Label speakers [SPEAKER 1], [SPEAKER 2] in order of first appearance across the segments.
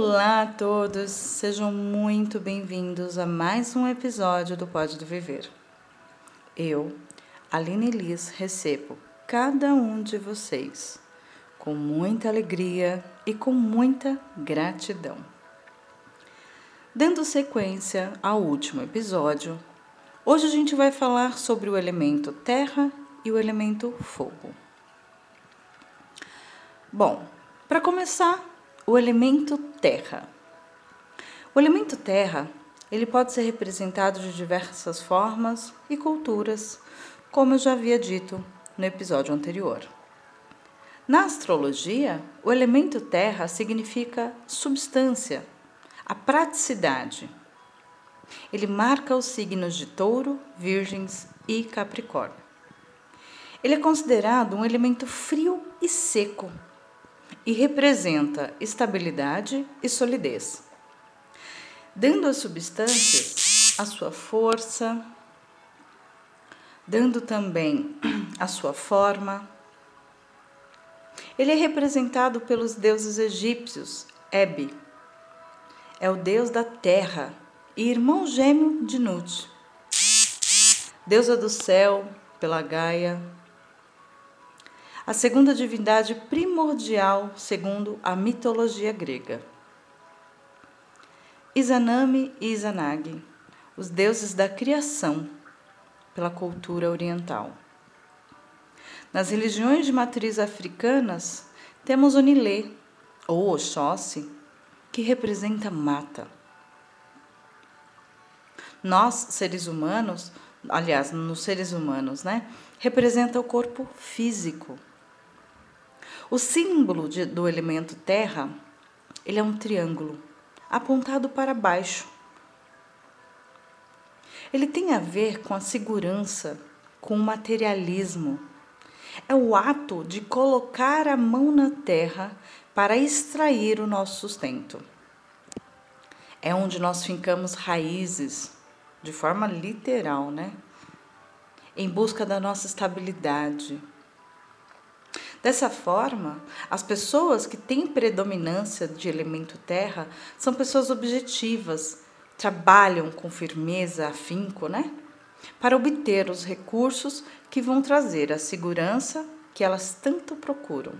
[SPEAKER 1] Olá a todos, sejam muito bem-vindos a mais um episódio do Pode do Viver. Eu, Aline Liz, recebo cada um de vocês com muita alegria e com muita gratidão. Dando sequência ao último episódio, hoje a gente vai falar sobre o elemento terra e o elemento fogo. Bom, para começar, o elemento terra. O elemento terra, ele pode ser representado de diversas formas e culturas, como eu já havia dito no episódio anterior. Na astrologia, o elemento terra significa substância, a praticidade. Ele marca os signos de Touro, Virgens e Capricórnio. Ele é considerado um elemento frio e seco e representa estabilidade e solidez, dando às substâncias a sua força, dando também a sua forma. Ele é representado pelos deuses egípcios, Ebe, é o deus da terra e irmão gêmeo de Nut, deusa do céu pela Gaia, a segunda divindade primordial segundo a mitologia grega. Izanami e Izanagi, os deuses da criação pela cultura oriental. Nas religiões de matriz africanas, temos Onilê, ou Oxóssi, que representa mata. Nós, seres humanos, aliás, nos seres humanos, né, representa o corpo físico, o símbolo de, do elemento terra, ele é um triângulo apontado para baixo. Ele tem a ver com a segurança, com o materialismo. É o ato de colocar a mão na terra para extrair o nosso sustento. É onde nós fincamos raízes, de forma literal, né? Em busca da nossa estabilidade, Dessa forma, as pessoas que têm predominância de elemento terra são pessoas objetivas, trabalham com firmeza, afinco, né? Para obter os recursos que vão trazer a segurança que elas tanto procuram,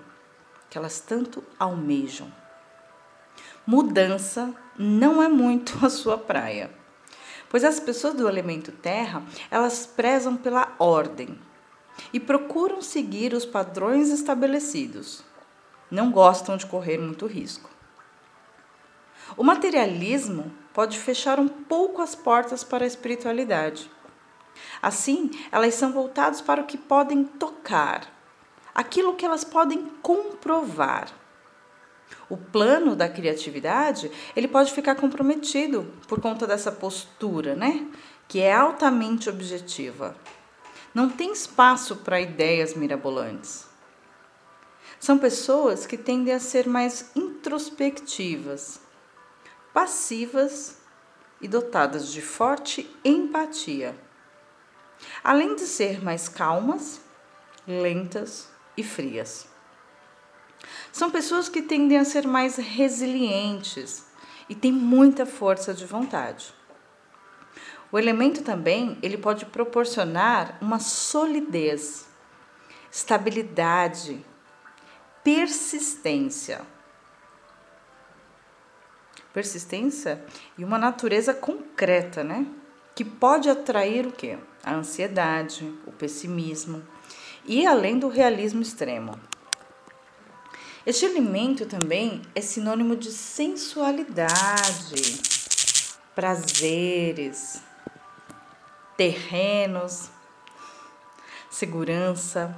[SPEAKER 1] que elas tanto almejam. Mudança não é muito a sua praia, pois as pessoas do elemento terra, elas prezam pela ordem, e procuram seguir os padrões estabelecidos. Não gostam de correr muito risco. O materialismo pode fechar um pouco as portas para a espiritualidade. Assim, elas são voltadas para o que podem tocar, aquilo que elas podem comprovar. O plano da criatividade, ele pode ficar comprometido por conta dessa postura, né? Que é altamente objetiva. Não tem espaço para ideias mirabolantes. São pessoas que tendem a ser mais introspectivas, passivas e dotadas de forte empatia, além de ser mais calmas, lentas e frias. São pessoas que tendem a ser mais resilientes e têm muita força de vontade. O elemento também ele pode proporcionar uma solidez, estabilidade, persistência. Persistência e uma natureza concreta, né? Que pode atrair o quê? A ansiedade, o pessimismo e além do realismo extremo. Este elemento também é sinônimo de sensualidade, prazeres, terrenos, segurança,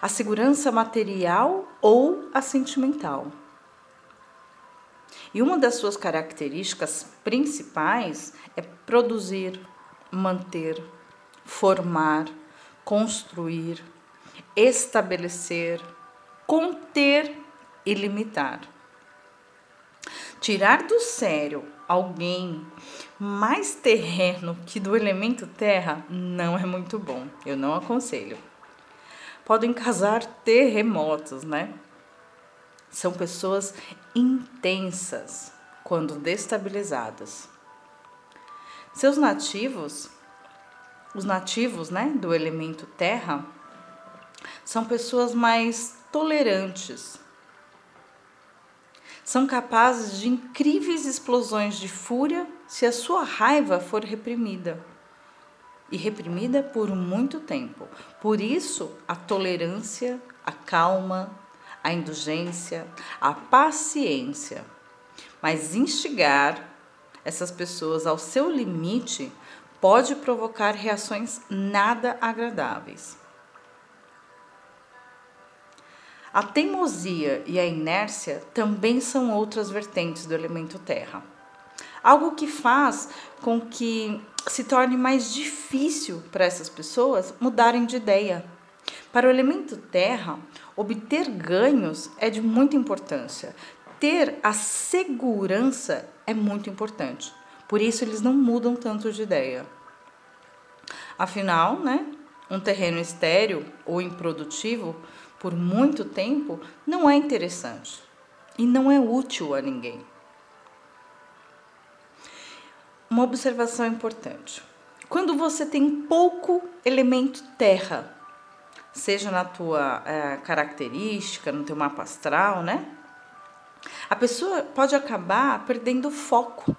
[SPEAKER 1] a segurança material ou a sentimental. E uma das suas características principais é produzir, manter, formar, construir, estabelecer, conter e limitar. Tirar do sério alguém mais terreno que do elemento terra não é muito bom. Eu não aconselho. Podem causar terremotos, né? São pessoas intensas, quando destabilizadas. Seus nativos, os nativos né, do elemento terra, são pessoas mais tolerantes. São capazes de incríveis explosões de fúria se a sua raiva for reprimida. E reprimida por muito tempo. Por isso, a tolerância, a calma, a indulgência, a paciência. Mas instigar essas pessoas ao seu limite pode provocar reações nada agradáveis. A teimosia e a inércia também são outras vertentes do elemento terra. Algo que faz com que se torne mais difícil para essas pessoas mudarem de ideia. Para o elemento terra, obter ganhos é de muita importância. Ter a segurança é muito importante. Por isso eles não mudam tanto de ideia. Afinal, né, um terreno estéril ou improdutivo por muito tempo não é interessante e não é útil a ninguém. Uma observação importante. Quando você tem pouco elemento terra, seja na tua é, característica, no teu mapa astral, né? A pessoa pode acabar perdendo foco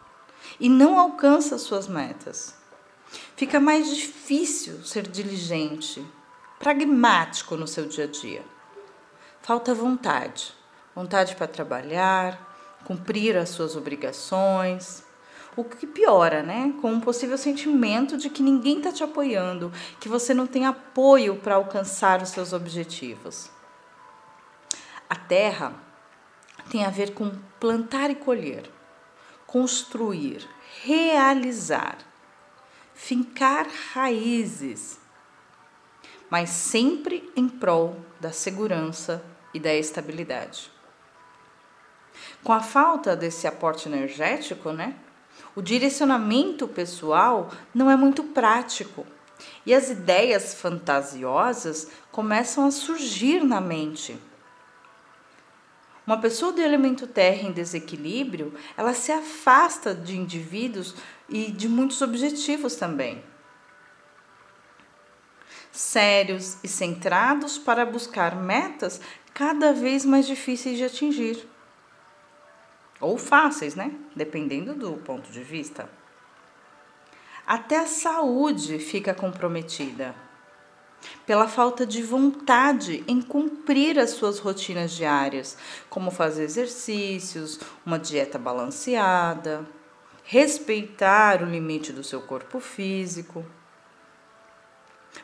[SPEAKER 1] e não alcança suas metas. Fica mais difícil ser diligente, pragmático no seu dia a dia. Falta vontade, vontade para trabalhar, cumprir as suas obrigações. O que piora, né? Com um possível sentimento de que ninguém está te apoiando, que você não tem apoio para alcançar os seus objetivos. A terra tem a ver com plantar e colher, construir, realizar, fincar raízes, mas sempre em prol da segurança e da estabilidade. Com a falta desse aporte energético, né, o direcionamento pessoal não é muito prático e as ideias fantasiosas começam a surgir na mente uma pessoa do elemento terra em desequilíbrio, ela se afasta de indivíduos e de muitos objetivos também. Sérios e centrados para buscar metas cada vez mais difíceis de atingir. Ou fáceis, né? Dependendo do ponto de vista. Até a saúde fica comprometida pela falta de vontade em cumprir as suas rotinas diárias, como fazer exercícios, uma dieta balanceada, respeitar o limite do seu corpo físico.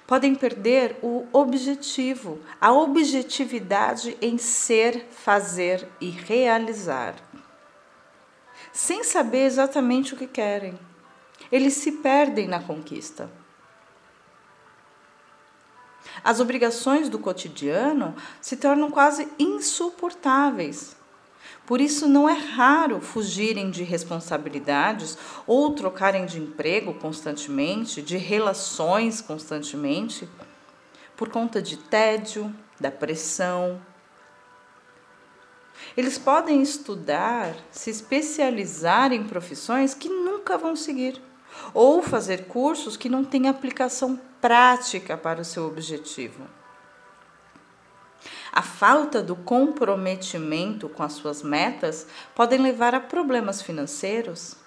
[SPEAKER 1] Podem perder o objetivo, a objetividade em ser, fazer e realizar, sem saber exatamente o que querem. Eles se perdem na conquista. As obrigações do cotidiano se tornam quase insuportáveis. Por isso, não é raro fugirem de responsabilidades ou trocarem de emprego constantemente, de relações constantemente, por conta de tédio, da pressão. Eles podem estudar, se especializar em profissões que nunca vão seguir, ou fazer cursos que não têm aplicação prática para o seu objetivo. A falta do comprometimento com as suas metas podem levar a problemas financeiros,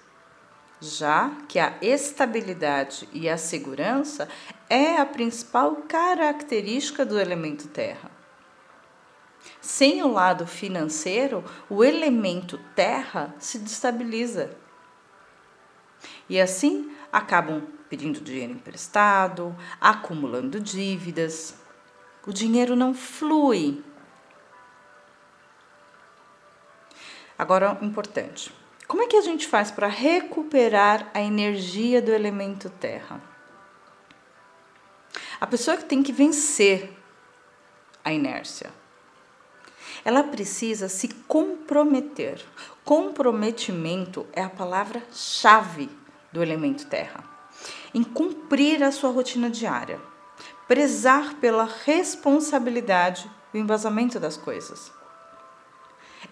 [SPEAKER 1] já que a estabilidade e a segurança é a principal característica do elemento terra. Sem o lado financeiro, o elemento terra se destabiliza. E assim acabam pedindo dinheiro emprestado, acumulando dívidas. O dinheiro não flui. Agora, importante: como é que a gente faz para recuperar a energia do elemento terra? A pessoa que tem que vencer a inércia. Ela precisa se comprometer. Comprometimento é a palavra-chave do elemento terra em cumprir a sua rotina diária, prezar pela responsabilidade e o embasamento das coisas.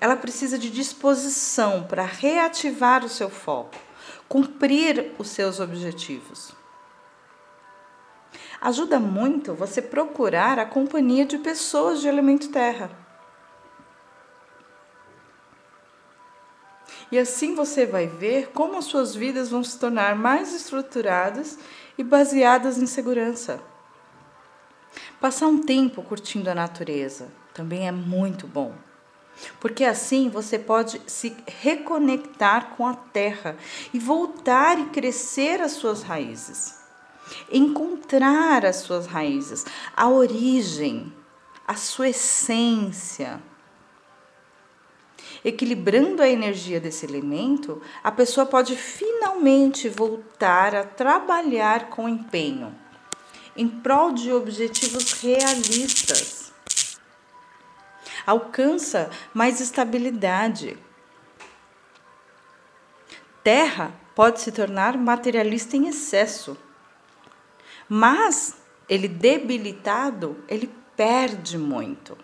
[SPEAKER 1] ela precisa de disposição para reativar o seu foco, cumprir os seus objetivos. Ajuda muito você procurar a companhia de pessoas de elemento terra. E assim você vai ver como as suas vidas vão se tornar mais estruturadas e baseadas em segurança. Passar um tempo curtindo a natureza também é muito bom. Porque assim você pode se reconectar com a terra e voltar e crescer as suas raízes. Encontrar as suas raízes, a origem, a sua essência. Equilibrando a energia desse elemento, a pessoa pode finalmente voltar a trabalhar com empenho, em prol de objetivos realistas. Alcança mais estabilidade. Terra pode se tornar materialista em excesso, mas ele debilitado, ele perde muito.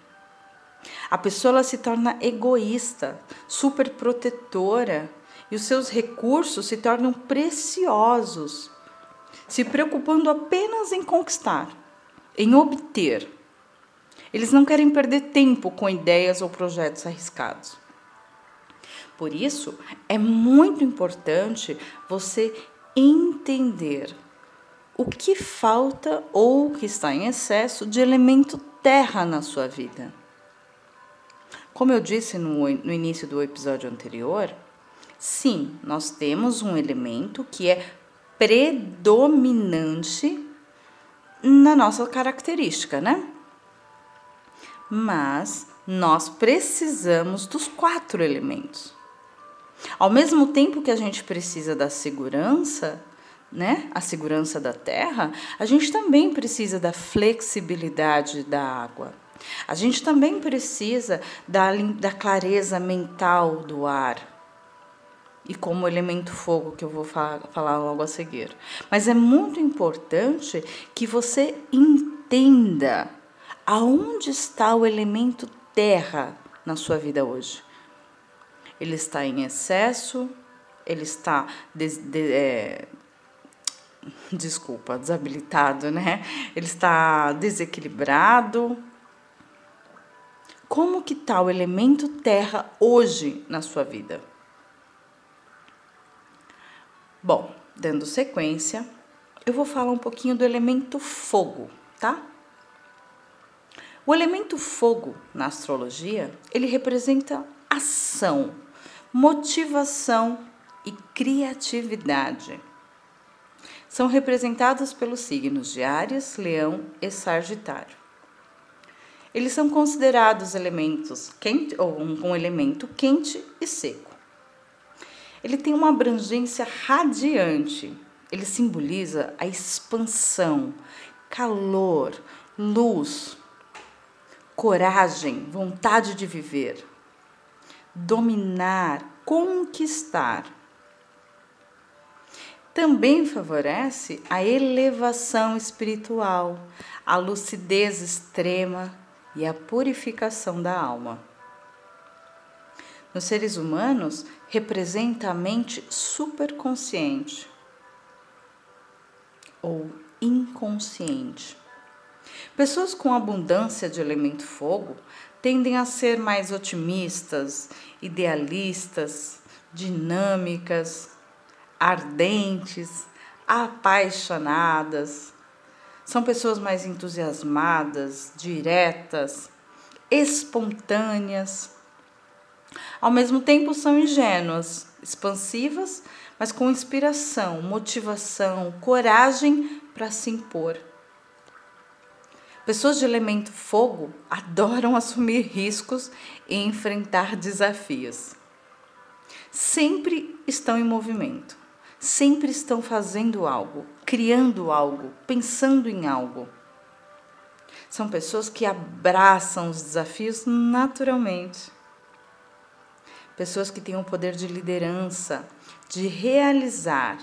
[SPEAKER 1] A pessoa se torna egoísta, super protetora e os seus recursos se tornam preciosos, se preocupando apenas em conquistar, em obter. Eles não querem perder tempo com ideias ou projetos arriscados. Por isso, é muito importante você entender o que falta ou o que está em excesso de elemento terra na sua vida. Como eu disse no, no início do episódio anterior, sim, nós temos um elemento que é predominante na nossa característica, né? Mas nós precisamos dos quatro elementos. Ao mesmo tempo que a gente precisa da segurança, né, a segurança da terra, a gente também precisa da flexibilidade da água. A gente também precisa da, da clareza mental do ar. E como elemento fogo, que eu vou falar, falar logo a seguir. Mas é muito importante que você entenda aonde está o elemento terra na sua vida hoje. Ele está em excesso, ele está de, é, desculpa, desabilitado, né? Ele está desequilibrado, como que está o elemento terra hoje na sua vida? Bom, dando sequência, eu vou falar um pouquinho do elemento fogo, tá? O elemento fogo na astrologia, ele representa ação, motivação e criatividade. São representados pelos signos de Áries, Leão e Sagitário. Eles são considerados elementos quente ou um, um elemento quente e seco. Ele tem uma abrangência radiante. Ele simboliza a expansão, calor, luz, coragem, vontade de viver, dominar, conquistar. Também favorece a elevação espiritual, a lucidez extrema e a purificação da alma. Nos seres humanos, representa a mente superconsciente ou inconsciente. Pessoas com abundância de elemento fogo tendem a ser mais otimistas, idealistas, dinâmicas, ardentes, apaixonadas, são pessoas mais entusiasmadas, diretas, espontâneas. Ao mesmo tempo, são ingênuas, expansivas, mas com inspiração, motivação, coragem para se impor. Pessoas de elemento fogo adoram assumir riscos e enfrentar desafios. Sempre estão em movimento sempre estão fazendo algo, criando algo, pensando em algo. São pessoas que abraçam os desafios naturalmente. Pessoas que têm o poder de liderança, de realizar.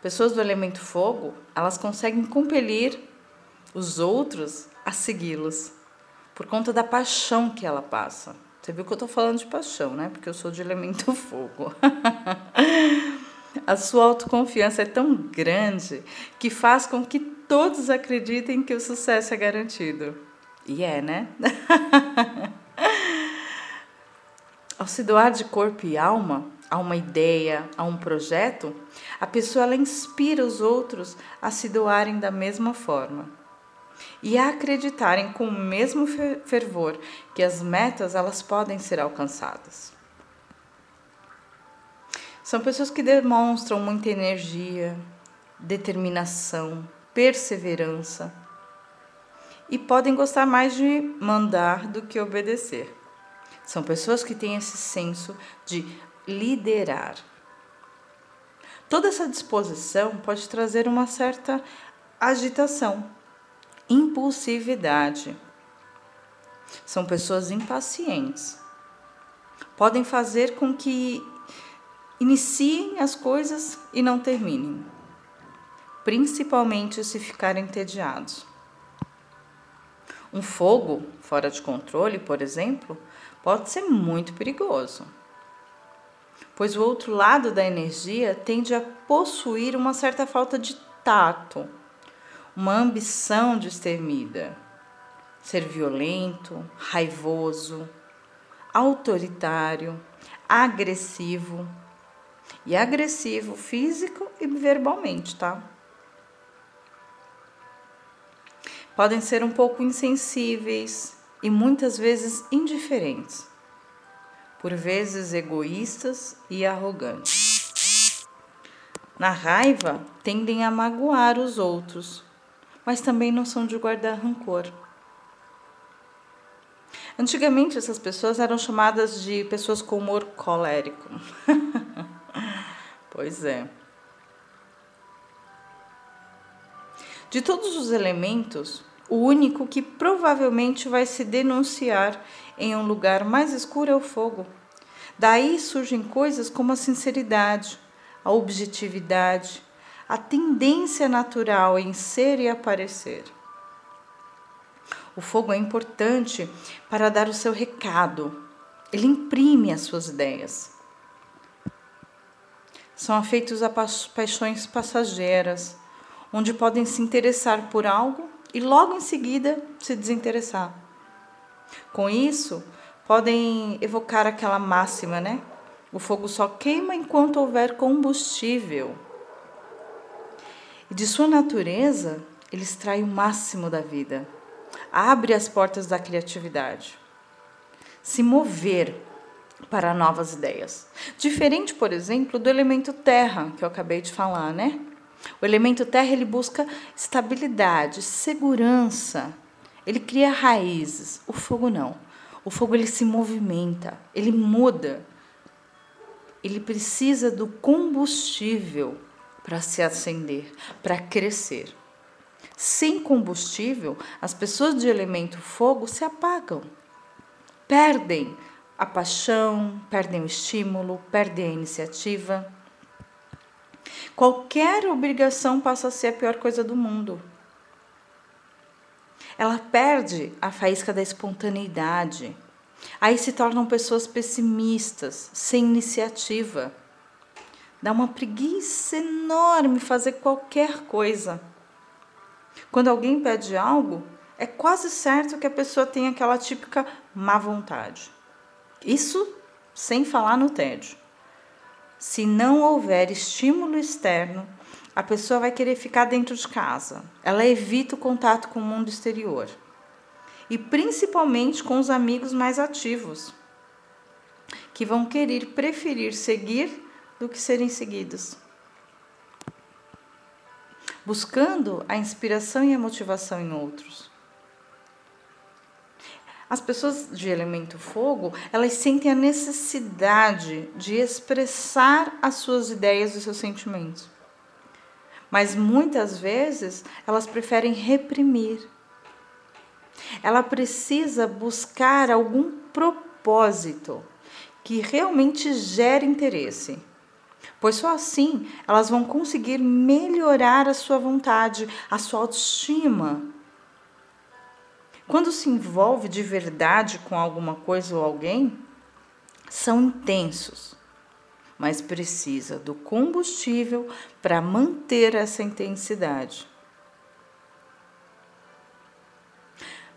[SPEAKER 1] Pessoas do elemento fogo, elas conseguem compelir os outros a segui-los, por conta da paixão que ela passa. Você viu que eu estou falando de paixão, né? Porque eu sou de elemento fogo. A sua autoconfiança é tão grande que faz com que todos acreditem que o sucesso é garantido. E é, né? Ao se doar de corpo e alma a uma ideia, a um projeto, a pessoa ela inspira os outros a se doarem da mesma forma e a acreditarem com o mesmo fervor que as metas elas podem ser alcançadas. São pessoas que demonstram muita energia, determinação, perseverança e podem gostar mais de mandar do que obedecer. São pessoas que têm esse senso de liderar. Toda essa disposição pode trazer uma certa agitação, impulsividade. São pessoas impacientes. Podem fazer com que iniciem as coisas e não terminem, principalmente se ficarem entediados. Um fogo fora de controle, por exemplo, pode ser muito perigoso, pois o outro lado da energia tende a possuir uma certa falta de tato, uma ambição destemida, ser violento, raivoso, autoritário, agressivo. E agressivo físico e verbalmente, tá? Podem ser um pouco insensíveis e muitas vezes indiferentes, por vezes egoístas e arrogantes. Na raiva, tendem a magoar os outros, mas também não são de guardar rancor. Antigamente, essas pessoas eram chamadas de pessoas com humor colérico. Pois é. De todos os elementos, o único que provavelmente vai se denunciar em um lugar mais escuro é o fogo. Daí surgem coisas como a sinceridade, a objetividade, a tendência natural em ser e aparecer. O fogo é importante para dar o seu recado, ele imprime as suas ideias são afeitos a paixões passageiras, onde podem se interessar por algo e logo em seguida se desinteressar. Com isso, podem evocar aquela máxima, né? O fogo só queima enquanto houver combustível. E de sua natureza, ele extrai o máximo da vida, abre as portas da criatividade. Se mover para novas ideias. Diferente, por exemplo, do elemento terra, que eu acabei de falar, né? O elemento terra ele busca estabilidade, segurança. Ele cria raízes. O fogo não. O fogo ele se movimenta, ele muda. Ele precisa do combustível para se acender, para crescer. Sem combustível, as pessoas de elemento fogo se apagam, perdem a paixão, perdem o estímulo, perdem a iniciativa. Qualquer obrigação passa a ser a pior coisa do mundo. Ela perde a faísca da espontaneidade. Aí se tornam pessoas pessimistas, sem iniciativa. Dá uma preguiça enorme fazer qualquer coisa. Quando alguém pede algo, é quase certo que a pessoa tem aquela típica má vontade. Isso sem falar no tédio. Se não houver estímulo externo, a pessoa vai querer ficar dentro de casa. Ela evita o contato com o mundo exterior. E principalmente com os amigos mais ativos, que vão querer preferir seguir do que serem seguidos. Buscando a inspiração e a motivação em outros. As pessoas de elemento fogo, elas sentem a necessidade de expressar as suas ideias e seus sentimentos. Mas muitas vezes elas preferem reprimir. Ela precisa buscar algum propósito que realmente gere interesse. Pois só assim elas vão conseguir melhorar a sua vontade, a sua autoestima quando se envolve de verdade com alguma coisa ou alguém, são intensos, mas precisa do combustível para manter essa intensidade.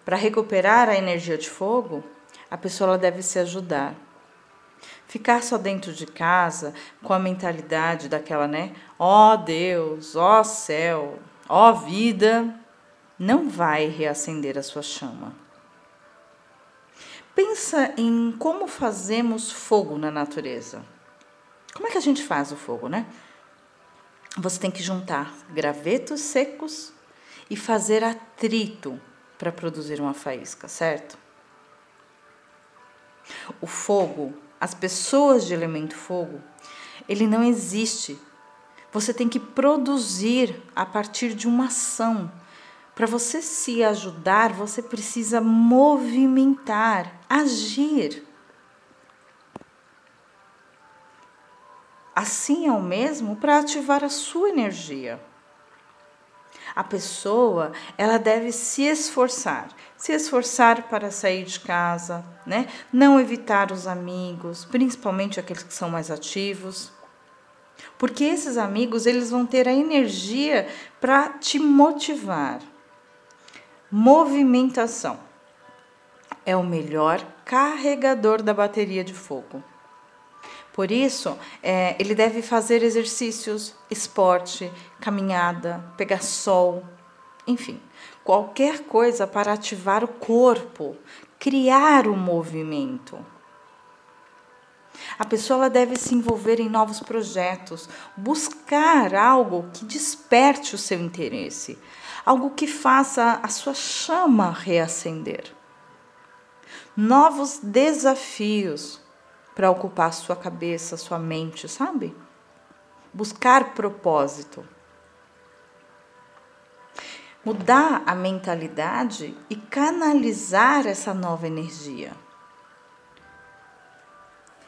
[SPEAKER 1] Para recuperar a energia de fogo, a pessoa deve se ajudar. Ficar só dentro de casa com a mentalidade daquela, né? Ó oh Deus, ó oh céu, ó oh vida, não vai reacender a sua chama. Pensa em como fazemos fogo na natureza. Como é que a gente faz o fogo, né? Você tem que juntar gravetos secos e fazer atrito para produzir uma faísca, certo? O fogo, as pessoas de elemento fogo, ele não existe. Você tem que produzir a partir de uma ação. Para você se ajudar, você precisa movimentar, agir. Assim é o mesmo para ativar a sua energia a pessoa ela deve se esforçar, se esforçar para sair de casa, né? Não evitar os amigos, principalmente aqueles que são mais ativos. Porque esses amigos, eles vão ter a energia para te motivar. Movimentação é o melhor carregador da bateria de fogo. Por isso, é, ele deve fazer exercícios, esporte, caminhada, pegar sol, enfim, qualquer coisa para ativar o corpo, criar o movimento. A pessoa deve se envolver em novos projetos, buscar algo que desperte o seu interesse, algo que faça a sua chama reacender. Novos desafios, para ocupar sua cabeça, sua mente, sabe? Buscar propósito. Mudar a mentalidade e canalizar essa nova energia.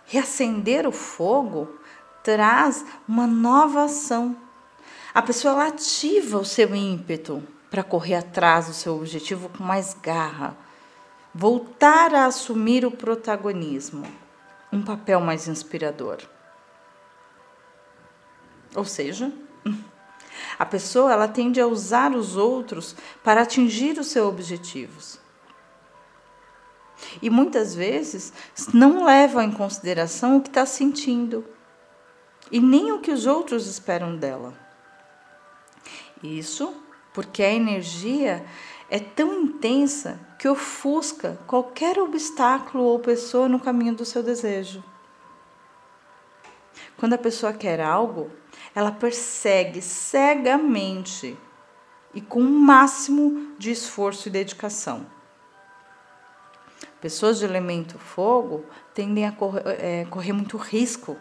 [SPEAKER 1] Reacender o fogo traz uma nova ação. A pessoa ativa o seu ímpeto para correr atrás do seu objetivo com mais garra, voltar a assumir o protagonismo um papel mais inspirador. Ou seja, a pessoa ela tende a usar os outros para atingir os seus objetivos. E muitas vezes não leva em consideração o que está sentindo e nem o que os outros esperam dela. Isso porque a energia é tão intensa que ofusca qualquer obstáculo ou pessoa no caminho do seu desejo. Quando a pessoa quer algo, ela persegue cegamente e com o um máximo de esforço e dedicação. Pessoas de elemento fogo tendem a correr, é, correr muito risco.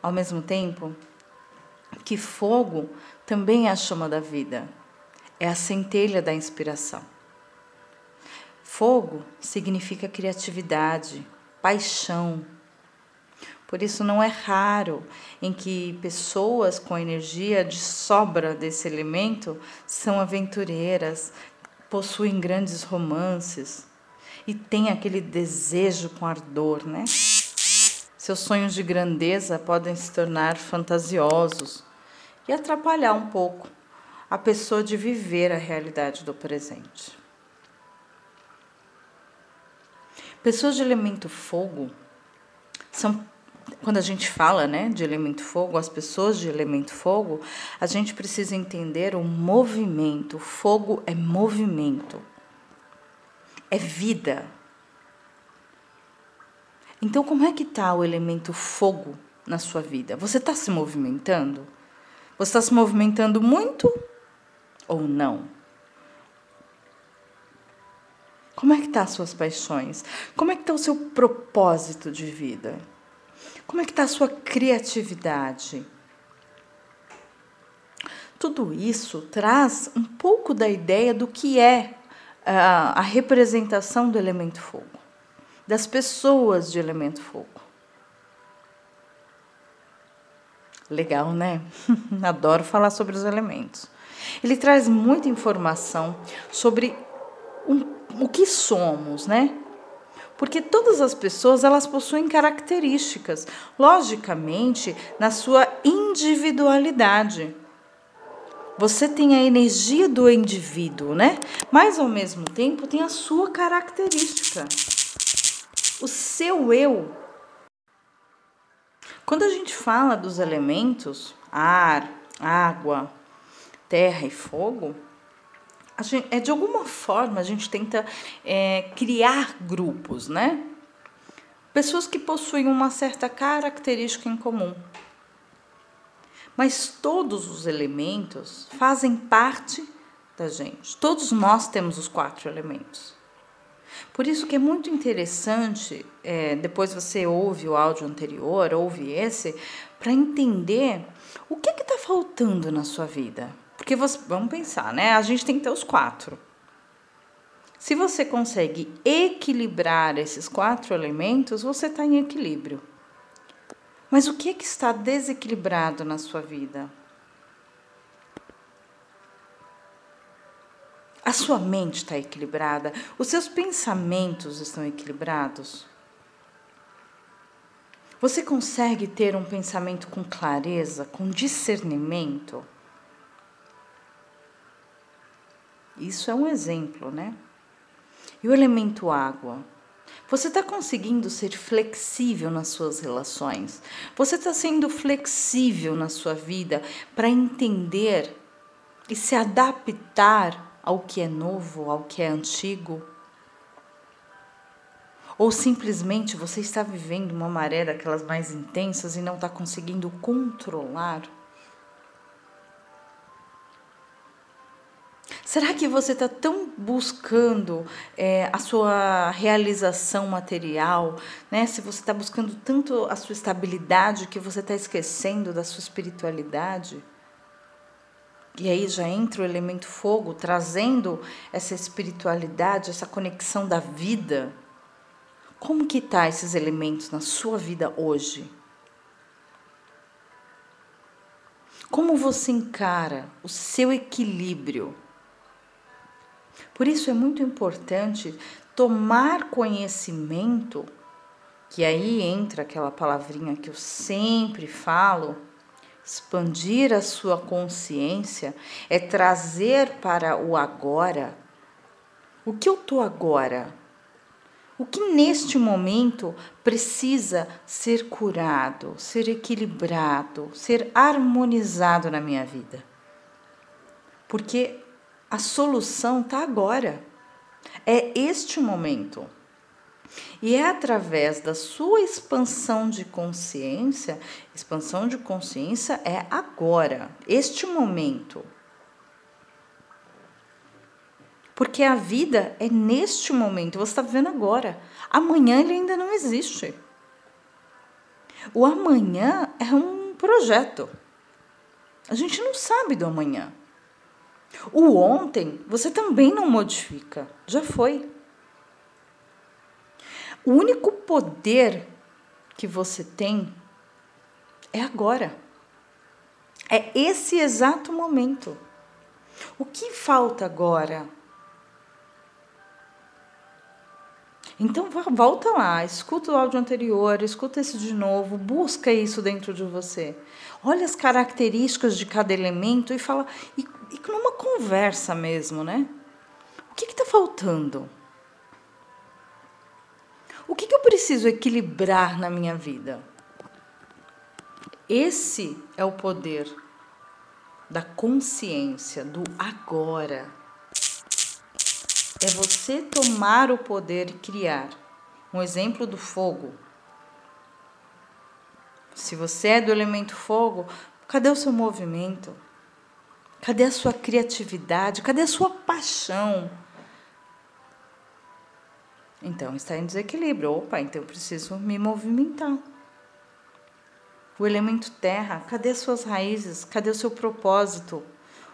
[SPEAKER 1] Ao mesmo tempo que fogo também é a chama da vida, é a centelha da inspiração. Fogo significa criatividade, paixão. Por isso, não é raro em que pessoas com energia de sobra desse elemento são aventureiras, possuem grandes romances e têm aquele desejo com ardor, né? Seus sonhos de grandeza podem se tornar fantasiosos e atrapalhar um pouco a pessoa de viver a realidade do presente. Pessoas de elemento fogo são quando a gente fala, né, de elemento fogo, as pessoas de elemento fogo, a gente precisa entender o movimento. Fogo é movimento. É vida. Então, como é que está o elemento fogo na sua vida? Você está se movimentando? Você está se movimentando muito ou não? Como é que tá as suas paixões? Como é que está o seu propósito de vida? Como é que está a sua criatividade? Tudo isso traz um pouco da ideia do que é a, a representação do elemento fogo, das pessoas de elemento fogo. Legal, né? Adoro falar sobre os elementos. Ele traz muita informação sobre um, o que somos, né? Porque todas as pessoas elas possuem características, logicamente, na sua individualidade. Você tem a energia do indivíduo, né? Mas ao mesmo tempo tem a sua característica. O seu eu. Quando a gente fala dos elementos, ar, água, terra e fogo, gente, é de alguma forma a gente tenta é, criar grupos, né? Pessoas que possuem uma certa característica em comum. Mas todos os elementos fazem parte da gente. Todos nós temos os quatro elementos. Por isso que é muito interessante, é, depois você ouve o áudio anterior, ouve esse, para entender o que está faltando na sua vida. Porque você, vamos pensar, né? A gente tem que ter os quatro. Se você consegue equilibrar esses quatro elementos, você está em equilíbrio. Mas o que, é que está desequilibrado na sua vida? A sua mente está equilibrada? Os seus pensamentos estão equilibrados? Você consegue ter um pensamento com clareza, com discernimento? Isso é um exemplo, né? E o elemento água? Você está conseguindo ser flexível nas suas relações? Você está sendo flexível na sua vida para entender e se adaptar ao que é novo, ao que é antigo? Ou simplesmente você está vivendo uma maré daquelas mais intensas e não está conseguindo controlar? Será que você está tão buscando é, a sua realização material, né? Se você está buscando tanto a sua estabilidade que você está esquecendo da sua espiritualidade? E aí já entra o elemento fogo, trazendo essa espiritualidade, essa conexão da vida. Como que tá esses elementos na sua vida hoje? Como você encara o seu equilíbrio? Por isso é muito importante tomar conhecimento, que aí entra aquela palavrinha que eu sempre falo, expandir a sua consciência é trazer para o agora o que eu tô agora. O que neste momento precisa ser curado, ser equilibrado, ser harmonizado na minha vida? Porque a solução está agora. É este momento. E é através da sua expansão de consciência, expansão de consciência é agora, este momento. Porque a vida é neste momento, você está vivendo agora. Amanhã ele ainda não existe. O amanhã é um projeto. A gente não sabe do amanhã. O ontem você também não modifica, já foi. O único poder que você tem é agora. É esse exato momento. O que falta agora? Então volta lá, escuta o áudio anterior, escuta esse de novo, busca isso dentro de você. Olha as características de cada elemento e fala e e numa conversa mesmo, né? O que está faltando? O que, que eu preciso equilibrar na minha vida? Esse é o poder da consciência, do agora. É você tomar o poder e criar. Um exemplo do fogo. Se você é do elemento fogo, cadê o seu movimento? Cadê a sua criatividade? Cadê a sua paixão? Então está em desequilíbrio. Opa, então eu preciso me movimentar. O elemento terra, cadê as suas raízes? Cadê o seu propósito?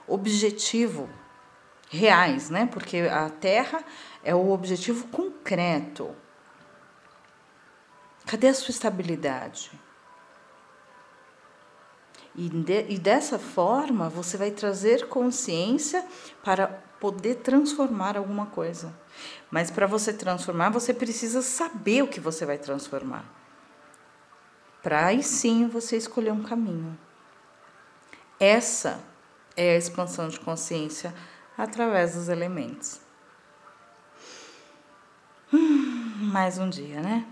[SPEAKER 1] Objetivo reais, né? Porque a terra é o objetivo concreto. Cadê a sua estabilidade? E, de, e dessa forma você vai trazer consciência para poder transformar alguma coisa. Mas para você transformar, você precisa saber o que você vai transformar. Para aí sim você escolher um caminho. Essa é a expansão de consciência através dos elementos. Hum, mais um dia, né?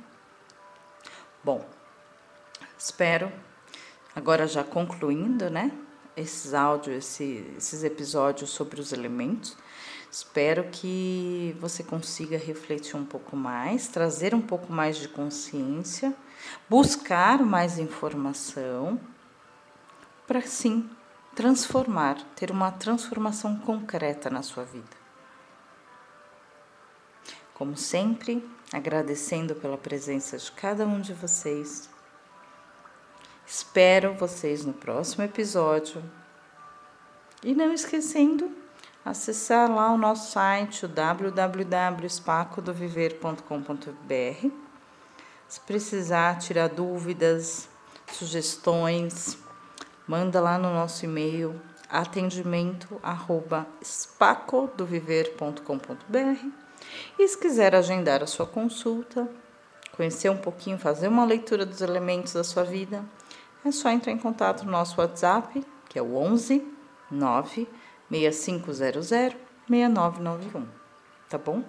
[SPEAKER 1] Bom, espero, agora já concluindo, né? Esses áudios, esse, esses episódios sobre os elementos. Espero que você consiga refletir um pouco mais, trazer um pouco mais de consciência, buscar mais informação, para sim transformar, ter uma transformação concreta na sua vida. Como sempre, agradecendo pela presença de cada um de vocês. Espero vocês no próximo episódio. E não esquecendo, acessar lá o nosso site, o www.espacodoviver.com.br. Se precisar tirar dúvidas, sugestões, manda lá no nosso e-mail atendimento arroba spacodoviver.com.br e se quiser agendar a sua consulta, conhecer um pouquinho, fazer uma leitura dos elementos da sua vida, é só entrar em contato no nosso WhatsApp, que é o 11 9 6500 6991, tá bom?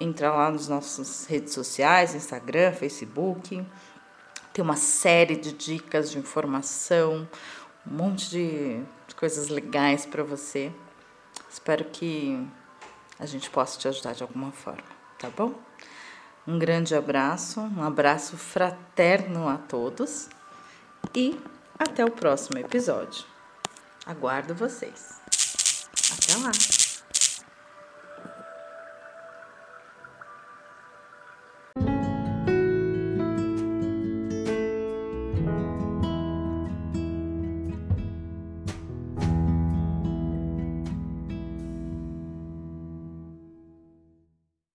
[SPEAKER 1] Entra lá nas nossas redes sociais, Instagram, Facebook, tem uma série de dicas de informação, um monte de coisas legais para você. Espero que a gente possa te ajudar de alguma forma, tá bom? Um grande abraço, um abraço fraterno a todos e até o próximo episódio. Aguardo vocês. Até lá!